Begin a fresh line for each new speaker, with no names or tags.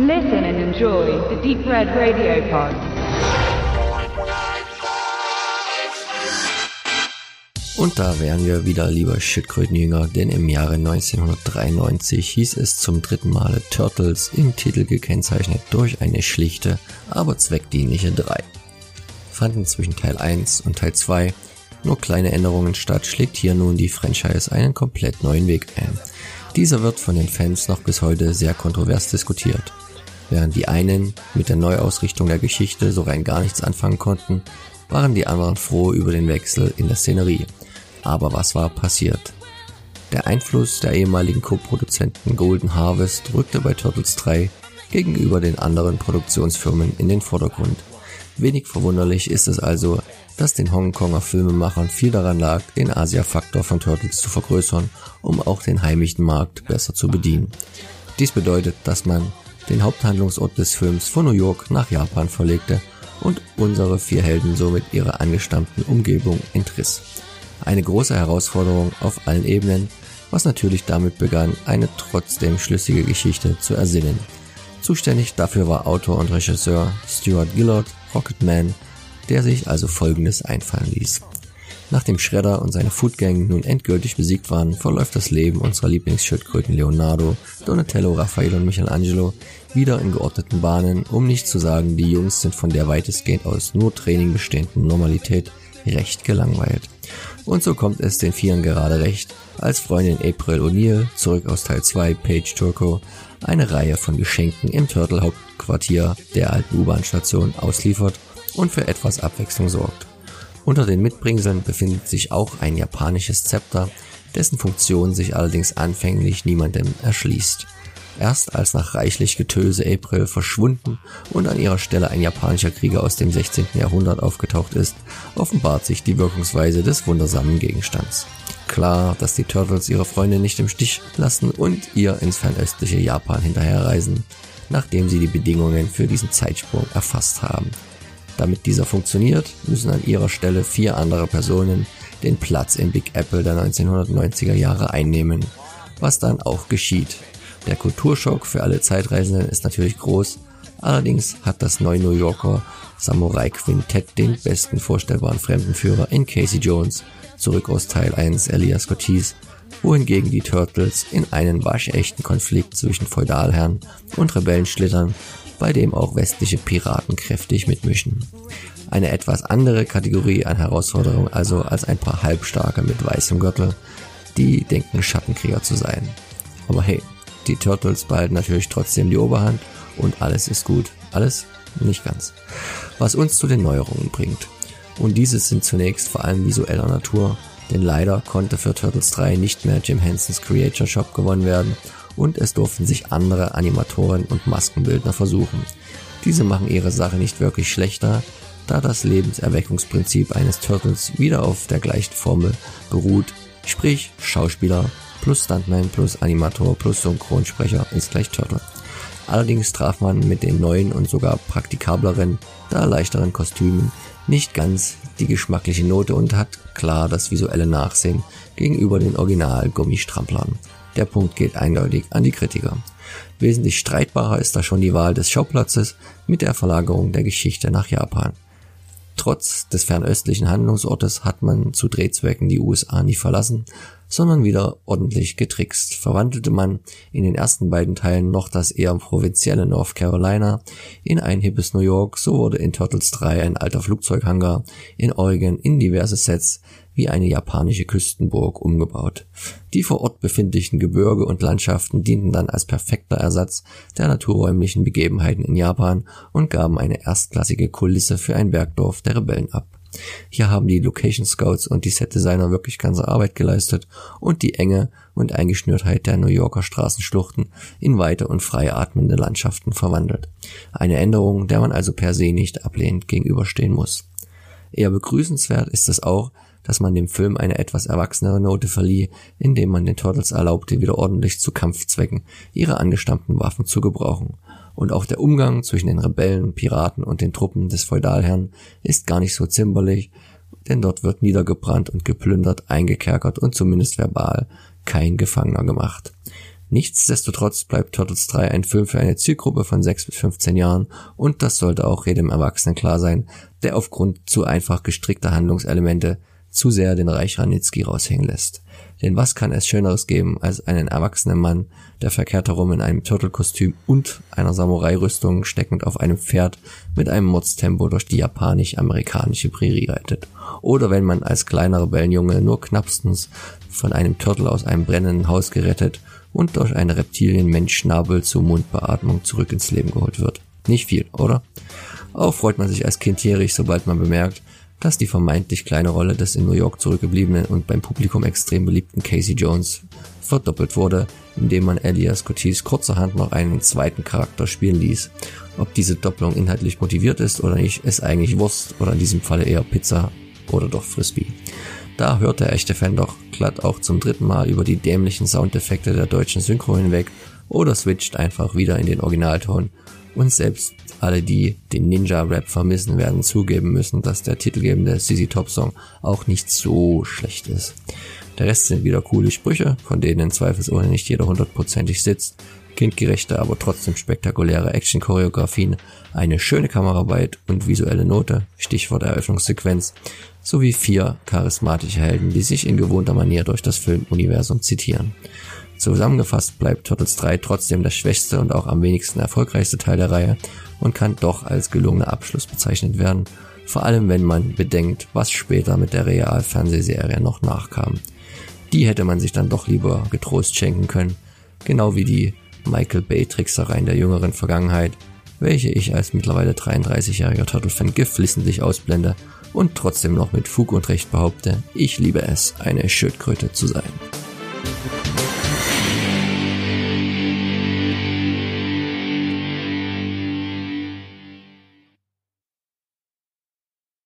Listen and enjoy the Deep Red Radio Pod.
Und da wären wir wieder, lieber Schildkrötenjünger, denn im Jahre 1993 hieß es zum dritten Male Turtles im Titel gekennzeichnet durch eine schlichte, aber zweckdienliche 3. Fanden zwischen Teil 1 und Teil 2 nur kleine Änderungen statt, schlägt hier nun die Franchise einen komplett neuen Weg ein. Dieser wird von den Fans noch bis heute sehr kontrovers diskutiert. Während die einen mit der Neuausrichtung der Geschichte so rein gar nichts anfangen konnten, waren die anderen froh über den Wechsel in der Szenerie. Aber was war passiert? Der Einfluss der ehemaligen Co-Produzenten Golden Harvest rückte bei Turtles 3 gegenüber den anderen Produktionsfirmen in den Vordergrund. Wenig verwunderlich ist es also, dass den Hongkonger Filmemachern viel daran lag, den Asia-Faktor von Turtles zu vergrößern, um auch den heimischen Markt besser zu bedienen. Dies bedeutet, dass man den Haupthandlungsort des Films von New York nach Japan verlegte und unsere vier Helden somit ihrer angestammten Umgebung entriss. Eine große Herausforderung auf allen Ebenen, was natürlich damit begann, eine trotzdem schlüssige Geschichte zu ersinnen. Zuständig dafür war Autor und Regisseur Stuart Gillard, Rocketman, der sich also folgendes einfallen ließ. Nachdem Shredder und seine Foodgang nun endgültig besiegt waren, verläuft das Leben unserer Lieblingsschildkröten Leonardo, Donatello, Raphael und Michelangelo wieder in geordneten Bahnen, um nicht zu sagen, die Jungs sind von der weitestgehend aus nur Training bestehenden Normalität recht gelangweilt. Und so kommt es den Vieren gerade recht, als Freundin April O'Neil, zurück aus Teil 2, Paige Turco, eine Reihe von Geschenken im Turtle-Hauptquartier der alten U-Bahn-Station ausliefert und für etwas Abwechslung sorgt. Unter den Mitbringseln befindet sich auch ein japanisches Zepter, dessen Funktion sich allerdings anfänglich niemandem erschließt. Erst als nach reichlich Getöse April verschwunden und an ihrer Stelle ein japanischer Krieger aus dem 16. Jahrhundert aufgetaucht ist, offenbart sich die Wirkungsweise des wundersamen Gegenstands. Klar, dass die Turtles ihre Freunde nicht im Stich lassen und ihr ins fernöstliche Japan hinterherreisen, nachdem sie die Bedingungen für diesen Zeitsprung erfasst haben. Damit dieser funktioniert, müssen an ihrer Stelle vier andere Personen den Platz im Big Apple der 1990er Jahre einnehmen, was dann auch geschieht. Der Kulturschock für alle Zeitreisenden ist natürlich groß, allerdings hat das neue New Yorker Samurai Quintett den besten vorstellbaren Fremdenführer in Casey Jones, zurück aus Teil 1 Elias Cortez, wohingegen die Turtles in einen waschechten Konflikt zwischen Feudalherren und Rebellen schlittern, bei dem auch westliche Piraten kräftig mitmischen. Eine etwas andere Kategorie an Herausforderung also als ein paar Halbstarke mit weißem Gürtel, die denken Schattenkrieger zu sein. Aber hey, die Turtles behalten natürlich trotzdem die Oberhand und alles ist gut. Alles? Nicht ganz. Was uns zu den Neuerungen bringt. Und diese sind zunächst vor allem visueller Natur, denn leider konnte für Turtles 3 nicht mehr Jim Hensons Creature Shop gewonnen werden und es durften sich andere Animatoren und Maskenbildner versuchen. Diese machen ihre Sache nicht wirklich schlechter, da das Lebenserweckungsprinzip eines Turtles wieder auf der gleichen Formel beruht, sprich Schauspieler plus Stuntman plus Animator plus Synchronsprecher ist gleich Turtle. Allerdings traf man mit den neuen und sogar praktikableren, da leichteren Kostümen nicht ganz die geschmackliche Note und hat klar das visuelle Nachsehen gegenüber den Original-Gummistramplern. Der Punkt geht eindeutig an die Kritiker. Wesentlich streitbarer ist da schon die Wahl des Schauplatzes mit der Verlagerung der Geschichte nach Japan. Trotz des fernöstlichen Handlungsortes hat man zu Drehzwecken die USA nie verlassen, sondern wieder ordentlich getrickst. Verwandelte man in den ersten beiden Teilen noch das eher provinzielle North Carolina in ein hippes New York, so wurde in Turtles 3 ein alter Flugzeughangar in Oregon in diverse Sets wie eine japanische Küstenburg umgebaut. Die vor Ort befindlichen Gebirge und Landschaften dienten dann als perfekter Ersatz der naturräumlichen Begebenheiten in Japan und gaben eine erstklassige Kulisse für ein Bergdorf der Rebellen ab. Hier haben die Location Scouts und die Set Designer wirklich ganze Arbeit geleistet und die Enge und Eingeschnürtheit der New Yorker Straßenschluchten in weite und frei atmende Landschaften verwandelt. Eine Änderung, der man also per se nicht ablehnend gegenüberstehen muss. Eher begrüßenswert ist es auch, dass man dem Film eine etwas erwachsenere Note verlieh, indem man den Turtles erlaubte, wieder ordentlich zu Kampfzwecken ihre angestammten Waffen zu gebrauchen und auch der Umgang zwischen den Rebellen, Piraten und den Truppen des Feudalherrn ist gar nicht so zimperlich, denn dort wird niedergebrannt und geplündert, eingekerkert und zumindest verbal kein Gefangener gemacht. Nichtsdestotrotz bleibt Turtles 3 ein Film für eine Zielgruppe von 6 bis 15 Jahren und das sollte auch jedem Erwachsenen klar sein, der aufgrund zu einfach gestrickter Handlungselemente zu sehr den Reich Ranitzky raushängen lässt. Denn was kann es Schöneres geben als einen erwachsenen Mann, der verkehrt herum in einem Turtle-Kostüm und einer Samurai-Rüstung steckend auf einem Pferd mit einem Mordstempo durch die japanisch-amerikanische Prärie reitet. Oder wenn man als kleiner Rebellenjunge nur knappstens von einem Turtle aus einem brennenden Haus gerettet und durch eine Reptilien-Mensch-Schnabel zur Mundbeatmung zurück ins Leben geholt wird. Nicht viel, oder? Auch freut man sich als Kind jährig, sobald man bemerkt, dass die vermeintlich kleine Rolle des in New York zurückgebliebenen und beim Publikum extrem beliebten Casey Jones verdoppelt wurde, indem man Elias Cotis kurzerhand noch einen zweiten Charakter spielen ließ. Ob diese Doppelung inhaltlich motiviert ist oder nicht, ist eigentlich Wurst oder in diesem Falle eher Pizza oder doch Frisbee. Da hört der echte Fan doch glatt auch zum dritten Mal über die dämlichen Soundeffekte der deutschen Synchro hinweg oder switcht einfach wieder in den Originalton und selbst alle, die den Ninja-Rap vermissen, werden zugeben müssen, dass der titelgebende CZ Top-Song auch nicht so schlecht ist. Der Rest sind wieder coole Sprüche, von denen zweifelsohne nicht jeder hundertprozentig sitzt, kindgerechte, aber trotzdem spektakuläre Action-Choreografien, eine schöne Kameraarbeit und visuelle Note, Stichwort Eröffnungssequenz, sowie vier charismatische Helden, die sich in gewohnter Manier durch das Filmuniversum zitieren. Zusammengefasst bleibt Turtles 3 trotzdem das schwächste und auch am wenigsten erfolgreichste Teil der Reihe und kann doch als gelungener Abschluss bezeichnet werden, vor allem wenn man bedenkt, was später mit der Real-Fernsehserie noch nachkam. Die hätte man sich dann doch lieber getrost schenken können, genau wie die Michael Bay-Tricksereien der jüngeren Vergangenheit, welche ich als mittlerweile 33-jähriger Turtle-Fan geflissentlich ausblende und trotzdem noch mit Fug und Recht behaupte, ich liebe es, eine Schildkröte zu sein.